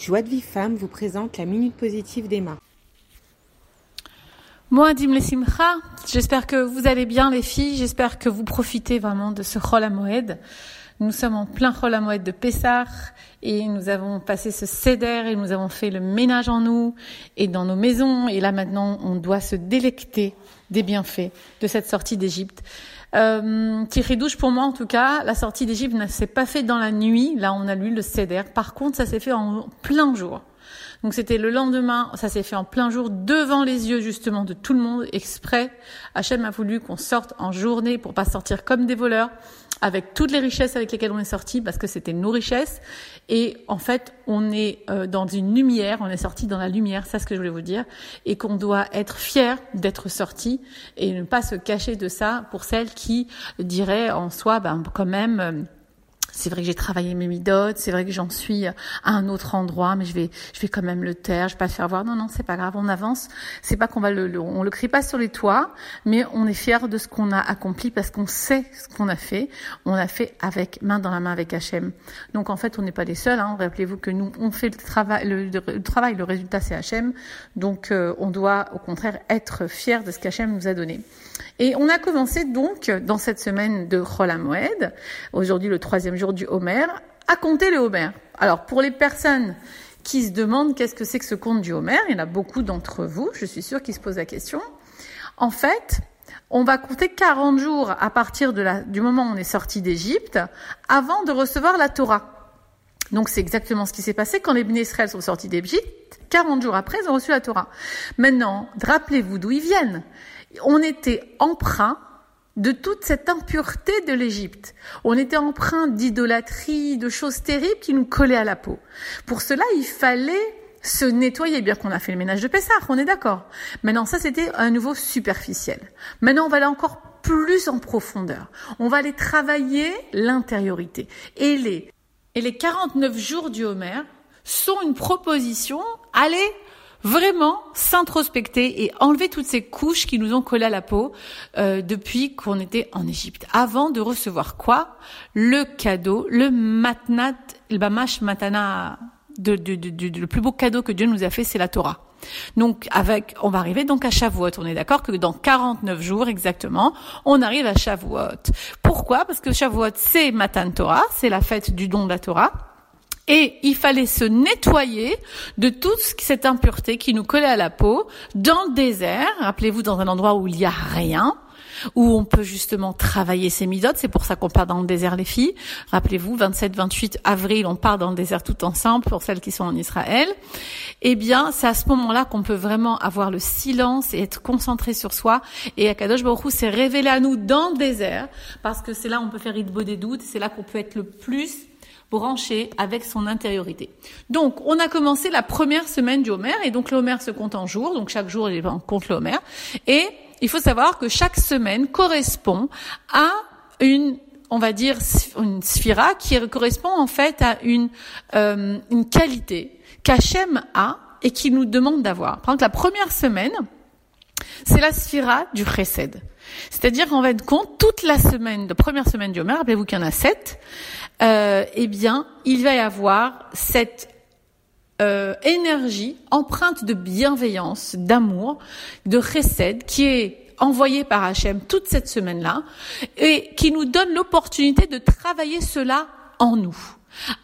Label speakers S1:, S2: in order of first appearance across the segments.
S1: Joie de Vie Femme vous présente la Minute Positive d'Emma.
S2: Moi, Dim Simcha, j'espère que vous allez bien les filles, j'espère que vous profitez vraiment de ce Chol Moed. Nous sommes en plein Chol Moed de Pessah et nous avons passé ce céder et nous avons fait le ménage en nous et dans nos maisons et là maintenant on doit se délecter des bienfaits de cette sortie d'Égypte. Euh, douche pour moi en tout cas, la sortie d'Égypte ne s'est pas faite dans la nuit. Là, on a lu le céder. Par contre, ça s'est fait en plein jour. Donc c'était le lendemain, ça s'est fait en plein jour devant les yeux justement de tout le monde exprès. Hachem a voulu qu'on sorte en journée pour pas sortir comme des voleurs avec toutes les richesses avec lesquelles on est sorti parce que c'était nos richesses. Et en fait on est euh, dans une lumière, on est sorti dans la lumière, c'est ce que je voulais vous dire. Et qu'on doit être fier d'être sorti et ne pas se cacher de ça pour celles qui diraient en soi ben quand même euh, c'est vrai que j'ai travaillé mes midotes, c'est vrai que j'en suis à un autre endroit, mais je vais, je vais quand même le taire, je vais pas le faire voir. Non, non, c'est pas grave, on avance. C'est pas qu'on va le, le, on le crie pas sur les toits, mais on est fier de ce qu'on a accompli parce qu'on sait ce qu'on a fait. On a fait avec main dans la main avec Hachem. Donc en fait, on n'est pas les seuls. Hein. Rappelez-vous que nous, on fait le travail, le, travail, le résultat c'est Hachem. Donc euh, on doit au contraire être fier de ce qu'Hachem nous a donné. Et on a commencé donc dans cette semaine de Moed, aujourd'hui le troisième jour du Homer, à compter le Homer. Alors pour les personnes qui se demandent qu'est-ce que c'est que ce conte du Homer, il y en a beaucoup d'entre vous, je suis sûre, qui se posent la question. En fait, on va compter 40 jours à partir du moment où on est sorti d'Égypte, avant de recevoir la Torah. Donc c'est exactement ce qui s'est passé quand les Bnei sont sortis d'Égypte. 40 jours après, ils ont reçu la Torah. Maintenant, rappelez-vous d'où ils viennent. On était emprunt de toute cette impureté de l'Égypte. On était empreint d'idolâtrie, de choses terribles qui nous collaient à la peau. Pour cela, il fallait se nettoyer, bien qu'on a fait le ménage de Pessah, on est d'accord. Maintenant, ça c'était un nouveau superficiel. Maintenant, on va aller encore plus en profondeur. On va aller travailler l'intériorité. Et les, et les 49 jours du Homer sont une proposition, allez, vraiment s'introspecter et enlever toutes ces couches qui nous ont collé à la peau euh, depuis qu'on était en Égypte, avant de recevoir quoi? Le cadeau, le matnat, le bamash matana, de, le plus beau cadeau que Dieu nous a fait, c'est la Torah. Donc avec, on va arriver donc à Shavuot. On est d'accord que dans 49 jours exactement, on arrive à Shavuot. Pourquoi? Parce que Shavuot c'est Matan Torah, c'est la fête du don de la Torah. Et il fallait se nettoyer de toute cette impureté qui nous collait à la peau dans le désert. Rappelez-vous, dans un endroit où il n'y a rien où on peut justement travailler ses midotes. C'est pour ça qu'on part dans le désert, les filles. Rappelez-vous, 27-28 avril, on part dans le désert tout ensemble pour celles qui sont en Israël. Eh bien, c'est à ce moment-là qu'on peut vraiment avoir le silence et être concentré sur soi. Et Akadosh Baruch s'est révélé à nous dans le désert parce que c'est là où on peut faire Idbo des doutes. C'est là qu'on peut être le plus branché avec son intériorité. Donc, on a commencé la première semaine du Homer, et donc l'Homer se compte en jours, donc chaque jour, on compte le Homer, et il faut savoir que chaque semaine correspond à une on va dire une sphira qui correspond en fait à une euh, une qualité qu'Hachem a et qui nous demande d'avoir. Par exemple, la première semaine, c'est la sphira du chesed. C'est-à-dire qu'en fait, compte, toute la semaine, de première semaine du Homer, rappelez-vous qu'il y en a sept, euh, eh bien, il va y avoir cette euh, énergie empreinte de bienveillance, d'amour, de chesed, qui est envoyée par Hachem toute cette semaine-là, et qui nous donne l'opportunité de travailler cela en nous.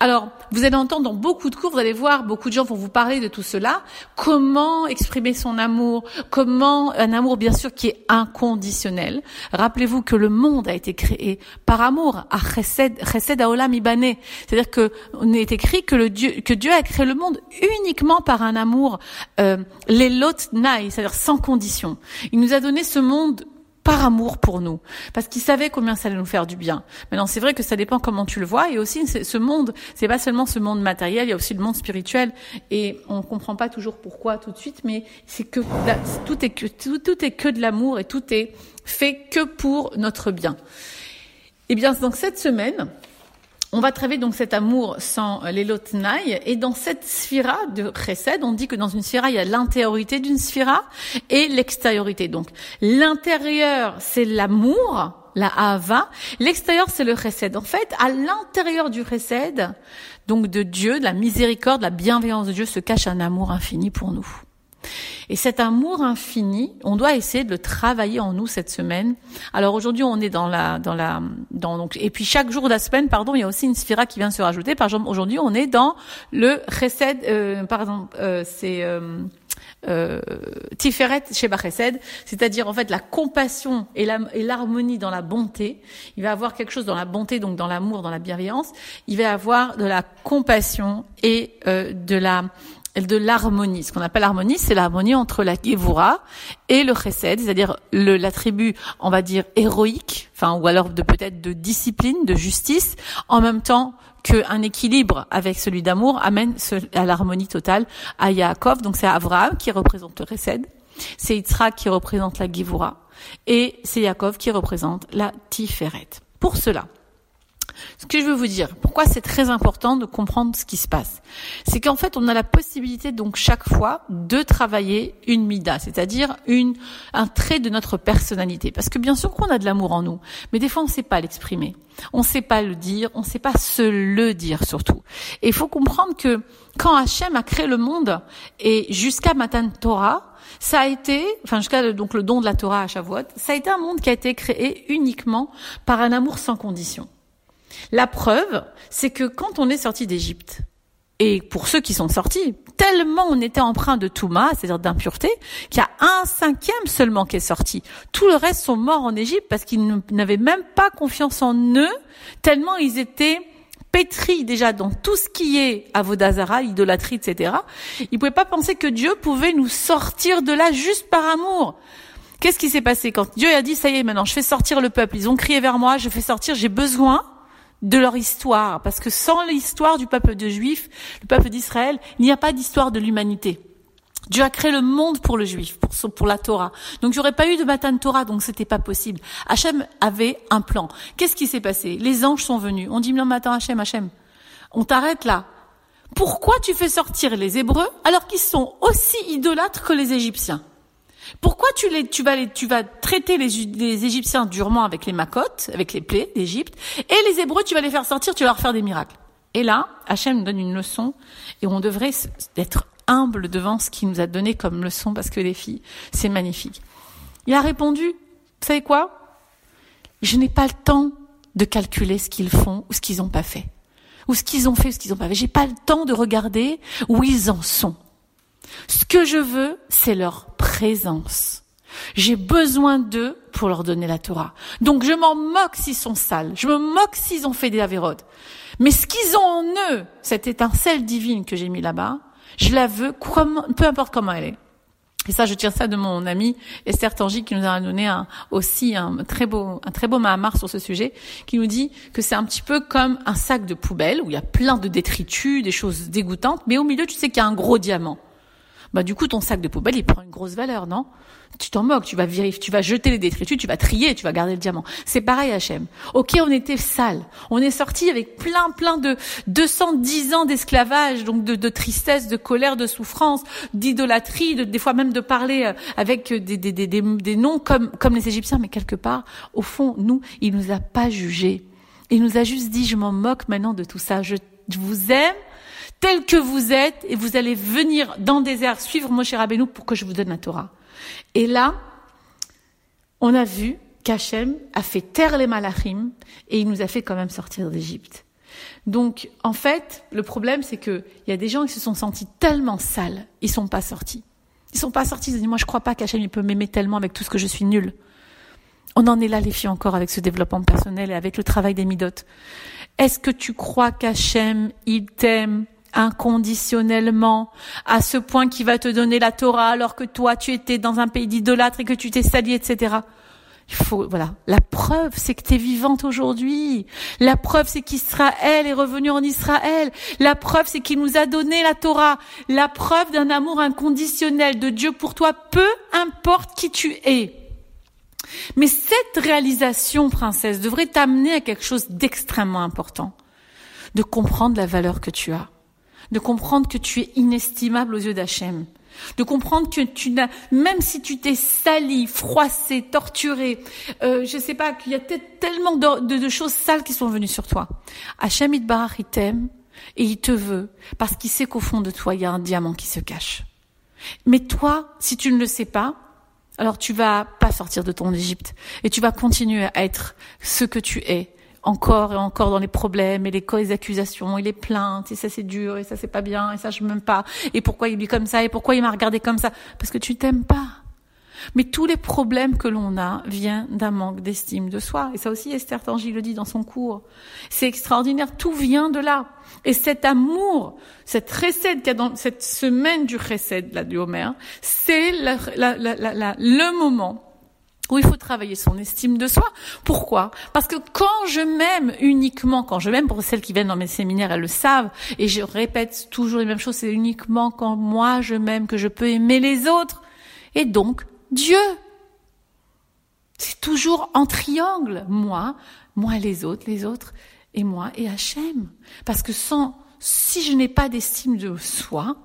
S2: Alors, vous allez entendre dans beaucoup de cours, vous allez voir, beaucoup de gens vont vous parler de tout cela. Comment exprimer son amour? Comment un amour, bien sûr, qui est inconditionnel? Rappelez-vous que le monde a été créé par amour, à Chesed, Aolam Ibané. C'est-à-dire que on est écrit que le Dieu, que Dieu a créé le monde uniquement par un amour, euh, les lot c'est-à-dire sans condition. Il nous a donné ce monde par amour pour nous, parce qu'il savait combien ça allait nous faire du bien. Maintenant, c'est vrai que ça dépend comment tu le vois, et aussi ce monde, c'est pas seulement ce monde matériel, il y a aussi le monde spirituel, et on comprend pas toujours pourquoi tout de suite, mais c'est que tout est que tout, est que de l'amour et tout est fait que pour notre bien. Eh bien, donc cette semaine, on va travailler donc cet amour sans les lotnaï et dans cette sphira de chesed, on dit que dans une sphira, il y a l'intériorité d'une sphira et l'extériorité. Donc, l'intérieur, c'est l'amour, la hava. L'extérieur, c'est le chesed. En fait, à l'intérieur du chesed, donc de Dieu, de la miséricorde, de la bienveillance de Dieu, se cache un amour infini pour nous. Et cet amour infini, on doit essayer de le travailler en nous cette semaine. Alors aujourd'hui, on est dans la, dans la, dans donc, et puis chaque jour de la semaine, pardon, il y a aussi une sphira qui vient se rajouter. Par exemple, aujourd'hui, on est dans le chesed, euh, pardon, euh, c'est euh, euh, Tiferet chez Chesed, c'est-à-dire en fait la compassion et l'harmonie dans la bonté. Il va avoir quelque chose dans la bonté, donc dans l'amour, dans la bienveillance. Il va avoir de la compassion et euh, de la de l'harmonie. Ce qu'on appelle l'harmonie, c'est l'harmonie entre la Gevura et le Chesed, c'est-à-dire l'attribut, on va dire, héroïque, enfin, ou alors de peut-être de discipline, de justice, en même temps qu'un équilibre avec celui d'amour amène à l'harmonie totale à Yaakov. Donc c'est Avraham qui représente le Chesed, c'est Yitzhak qui représente la Gevura, et c'est Yaakov qui représente la Tiferet. Pour cela, ce que je veux vous dire, pourquoi c'est très important de comprendre ce qui se passe, c'est qu'en fait, on a la possibilité donc chaque fois de travailler une mida, c'est-à-dire une un trait de notre personnalité. Parce que bien sûr qu'on a de l'amour en nous, mais des fois on ne sait pas l'exprimer, on ne sait pas le dire, on ne sait pas se le dire surtout. Et il faut comprendre que quand Hachem a créé le monde et jusqu'à Matan Torah, ça a été, enfin jusqu'à donc le don de la Torah à Shavuot, ça a été un monde qui a été créé uniquement par un amour sans condition. La preuve, c'est que quand on est sorti d'Égypte, et pour ceux qui sont sortis, tellement on était empreint de Touma, c'est-à-dire d'impureté, qu'il y a un cinquième seulement qui est sorti. Tout le reste sont morts en Égypte parce qu'ils n'avaient même pas confiance en eux, tellement ils étaient pétris déjà dans tout ce qui est avodazara, idolâtrie, etc. Ils pouvaient pas penser que Dieu pouvait nous sortir de là juste par amour. Qu'est-ce qui s'est passé? Quand Dieu a dit, ça y est, maintenant, je fais sortir le peuple. Ils ont crié vers moi, je fais sortir, j'ai besoin de leur histoire, parce que sans l'histoire du peuple de Juif, le peuple d'Israël, il n'y a pas d'histoire de l'humanité. Dieu a créé le monde pour le juif, pour, la Torah. Donc aurait pas eu de Matan Torah, donc c'était pas possible. Hachem avait un plan. Qu'est-ce qui s'est passé? Les anges sont venus. On dit non, attends, Hachem, Hachem, on t'arrête là. Pourquoi tu fais sortir les Hébreux alors qu'ils sont aussi idolâtres que les Égyptiens? Pourquoi tu, les, tu, vas, les, tu vas traiter les, les, Égyptiens durement avec les macotes, avec les plaies d'Égypte, et les Hébreux, tu vas les faire sortir, tu vas leur faire des miracles. Et là, Hachem donne une leçon, et on devrait être humble devant ce qu'il nous a donné comme leçon, parce que les filles, c'est magnifique. Il a répondu, vous savez quoi? Je n'ai pas le temps de calculer ce qu'ils font ou ce qu'ils n'ont pas fait. Ou ce qu'ils ont fait ou ce qu'ils n'ont pas fait. J'ai pas le temps de regarder où ils en sont. Ce que je veux, c'est leur présence. J'ai besoin d'eux pour leur donner la Torah. Donc je m'en moque s'ils sont sales. Je me moque s'ils ont fait des avérodes. Mais ce qu'ils ont en eux, cette étincelle divine que j'ai mis là-bas, je la veux peu importe comment elle est. Et ça, je tire ça de mon ami Esther Tangi qui nous a donné un, aussi un très beau, un très beau mahamar sur ce sujet, qui nous dit que c'est un petit peu comme un sac de poubelle où il y a plein de détritus, des choses dégoûtantes, mais au milieu, tu sais qu'il y a un gros diamant bah du coup ton sac de poubelle il prend une grosse valeur, non? Tu t'en moques, tu vas vérifier, tu vas jeter les détritus, tu vas trier, tu vas garder le diamant. C'est pareil Hachem. Ok, on était sale, on est sorti avec plein plein de 210 ans d'esclavage, donc de, de, tristesse, de colère, de souffrance, d'idolâtrie, de, des fois même de parler euh, avec des, des, des, des noms comme comme les Égyptiens, mais quelque part au fond nous il nous a pas jugés. Il nous a juste dit je m'en moque maintenant de tout ça. Je vous aime tel que vous êtes et vous allez venir dans le désert suivre Moshe Rabbeinu pour que je vous donne la Torah. Et là, on a vu qu'Hachem a fait taire les malachim et il nous a fait quand même sortir d'Égypte. Donc, en fait, le problème, c'est que il y a des gens qui se sont sentis tellement sales, ils sont pas sortis. Ils sont pas sortis, ils ont dit, moi, je crois pas qu'Hachem, peut m'aimer tellement avec tout ce que je suis nul. On en est là, les filles, encore avec ce développement personnel et avec le travail des midotes. Est-ce que tu crois qu'Hachem, il t'aime inconditionnellement à ce point qu'il va te donner la Torah alors que toi tu étais dans un pays d'idolâtre et que tu t'es sali, etc. Il faut, voilà. La preuve, c'est que tu es vivante aujourd'hui. La preuve, c'est qu'Israël est revenu en Israël. La preuve, c'est qu'il nous a donné la Torah. La preuve d'un amour inconditionnel de Dieu pour toi, peu importe qui tu es. Mais cette réalisation, princesse, devrait t'amener à quelque chose d'extrêmement important. De comprendre la valeur que tu as de comprendre que tu es inestimable aux yeux d'Hachem, de comprendre que tu n'as, même si tu t'es sali, froissé, torturé, euh, je sais pas, qu'il y a tellement de, choses sales qui sont venues sur toi. Hachem Itbarach, il t'aime Et il te veut parce qu'il sait qu'au fond de toi, il y a un diamant qui se cache. Mais toi, si tu ne le sais pas, alors tu vas pas sortir de ton Égypte et tu vas continuer à être ce que tu es encore et encore dans les problèmes et les, accusations et les plaintes et ça c'est dur et ça c'est pas bien et ça je m'aime pas et pourquoi il est comme ça et pourquoi il m'a regardé comme ça? Parce que tu t'aimes pas. Mais tous les problèmes que l'on a viennent d'un manque d'estime de soi. Et ça aussi, Esther Tangi le dit dans son cours. C'est extraordinaire. Tout vient de là. Et cet amour, cette recette qu'il y a dans cette semaine du recette, là, du Homer, c'est le moment où il faut travailler son estime de soi. Pourquoi? Parce que quand je m'aime uniquement, quand je m'aime, pour celles qui viennent dans mes séminaires, elles le savent, et je répète toujours les mêmes choses, c'est uniquement quand moi je m'aime que je peux aimer les autres. Et donc, Dieu. C'est toujours en triangle. Moi, moi les autres, les autres, et moi et Hachem. Parce que sans, si je n'ai pas d'estime de soi,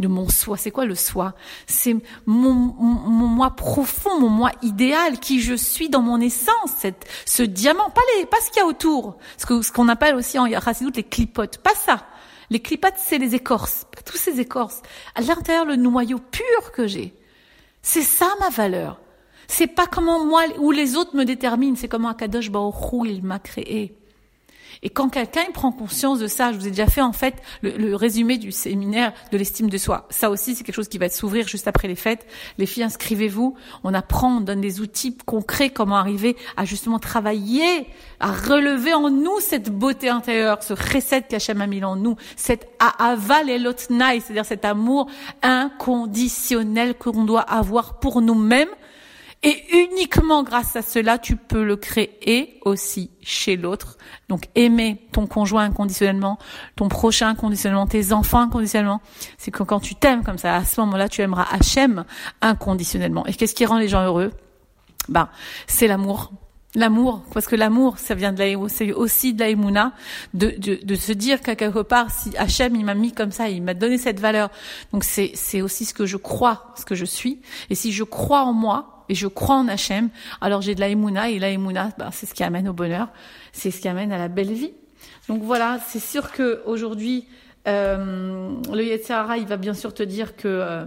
S2: de mon soi, c'est quoi le soi? C'est mon, mon, moi profond, mon moi idéal, qui je suis dans mon essence, cette, ce diamant, pas, les, pas ce qu'il y a autour, ce qu'on ce qu'on appelle aussi en Chassidoute les clipotes, pas ça. Les clipotes, c'est les écorces, pas tous ces écorces. À l'intérieur, le noyau pur que j'ai. C'est ça ma valeur. C'est pas comment moi ou les autres me déterminent, c'est comment Akadosh Baruch il m'a créé. Et quand quelqu'un prend conscience de ça, je vous ai déjà fait en fait le, résumé du séminaire de l'estime de soi. Ça aussi, c'est quelque chose qui va s'ouvrir juste après les fêtes. Les filles, inscrivez-vous. On apprend, on donne des outils concrets comment arriver à justement travailler, à relever en nous cette beauté intérieure, ce recette qu'Hachem a mis en nous, cette aval et l'otnaï, c'est-à-dire cet amour inconditionnel qu'on doit avoir pour nous-mêmes et uniquement grâce à cela, tu peux le créer aussi chez l'autre. Donc aimer ton conjoint inconditionnellement, ton prochain inconditionnellement, tes enfants inconditionnellement. C'est que quand tu t'aimes comme ça, à ce moment-là, tu aimeras Hachem inconditionnellement. Et qu'est-ce qui rend les gens heureux? Ben, c'est l'amour. L'amour, parce que l'amour, ça vient de la, c'est aussi de la de, de, de se dire qu'à quelque part, si Hachem, il m'a mis comme ça, il m'a donné cette valeur. Donc c'est, c'est aussi ce que je crois, ce que je suis. Et si je crois en moi, et je crois en Hachem, alors j'ai de la et la émouna, ben, c'est ce qui amène au bonheur, c'est ce qui amène à la belle vie. Donc voilà, c'est sûr que aujourd'hui, euh, le Yetzirah, il va bien sûr te dire que euh,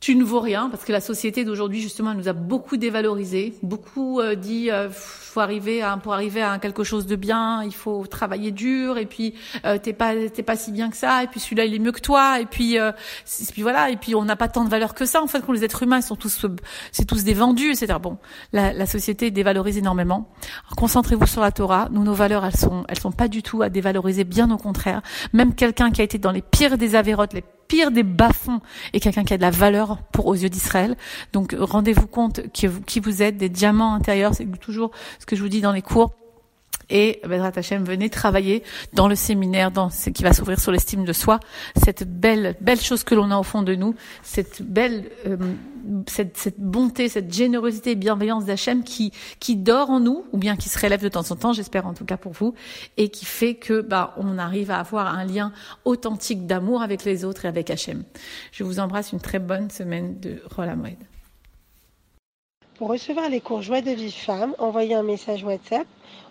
S2: tu ne vaux rien, parce que la société d'aujourd'hui, justement, elle nous a beaucoup dévalorisé, beaucoup euh, dit, euh, faut arriver à, pour arriver à quelque chose de bien, il faut travailler dur, et puis euh, t'es pas t'es pas si bien que ça, et puis celui-là il est mieux que toi, et puis euh, et puis voilà, et puis on n'a pas tant de valeur que ça. En fait, quand les êtres humains ils sont tous c'est tous des vendus, etc. Bon, la, la société dévalorise énormément. Concentrez-vous sur la Torah. Nous, nos valeurs, elles sont elles sont pas du tout à dévaloriser, bien au contraire. Même quelqu'un qui a été dans les pires des avérotes, les pire des bas-fonds est quelqu'un qui a de la valeur pour aux yeux d'Israël. Donc rendez-vous compte qui vous, qui vous êtes, des diamants intérieurs, c'est toujours ce que je vous dis dans les cours. Et Bedrat Hashem, venez travailler dans le séminaire, dans ce qui va s'ouvrir sur l'estime de soi, cette belle, belle chose que l'on a au fond de nous, cette belle, euh, cette, cette, bonté, cette générosité et bienveillance d'Hachem qui, qui dort en nous, ou bien qui se relève de temps en temps, j'espère en tout cas pour vous, et qui fait que, bah, on arrive à avoir un lien authentique d'amour avec les autres et avec Hachem. Je vous embrasse une très bonne semaine de Rolamoued.
S3: Pour recevoir les cours Joie de vie femme, envoyez un message WhatsApp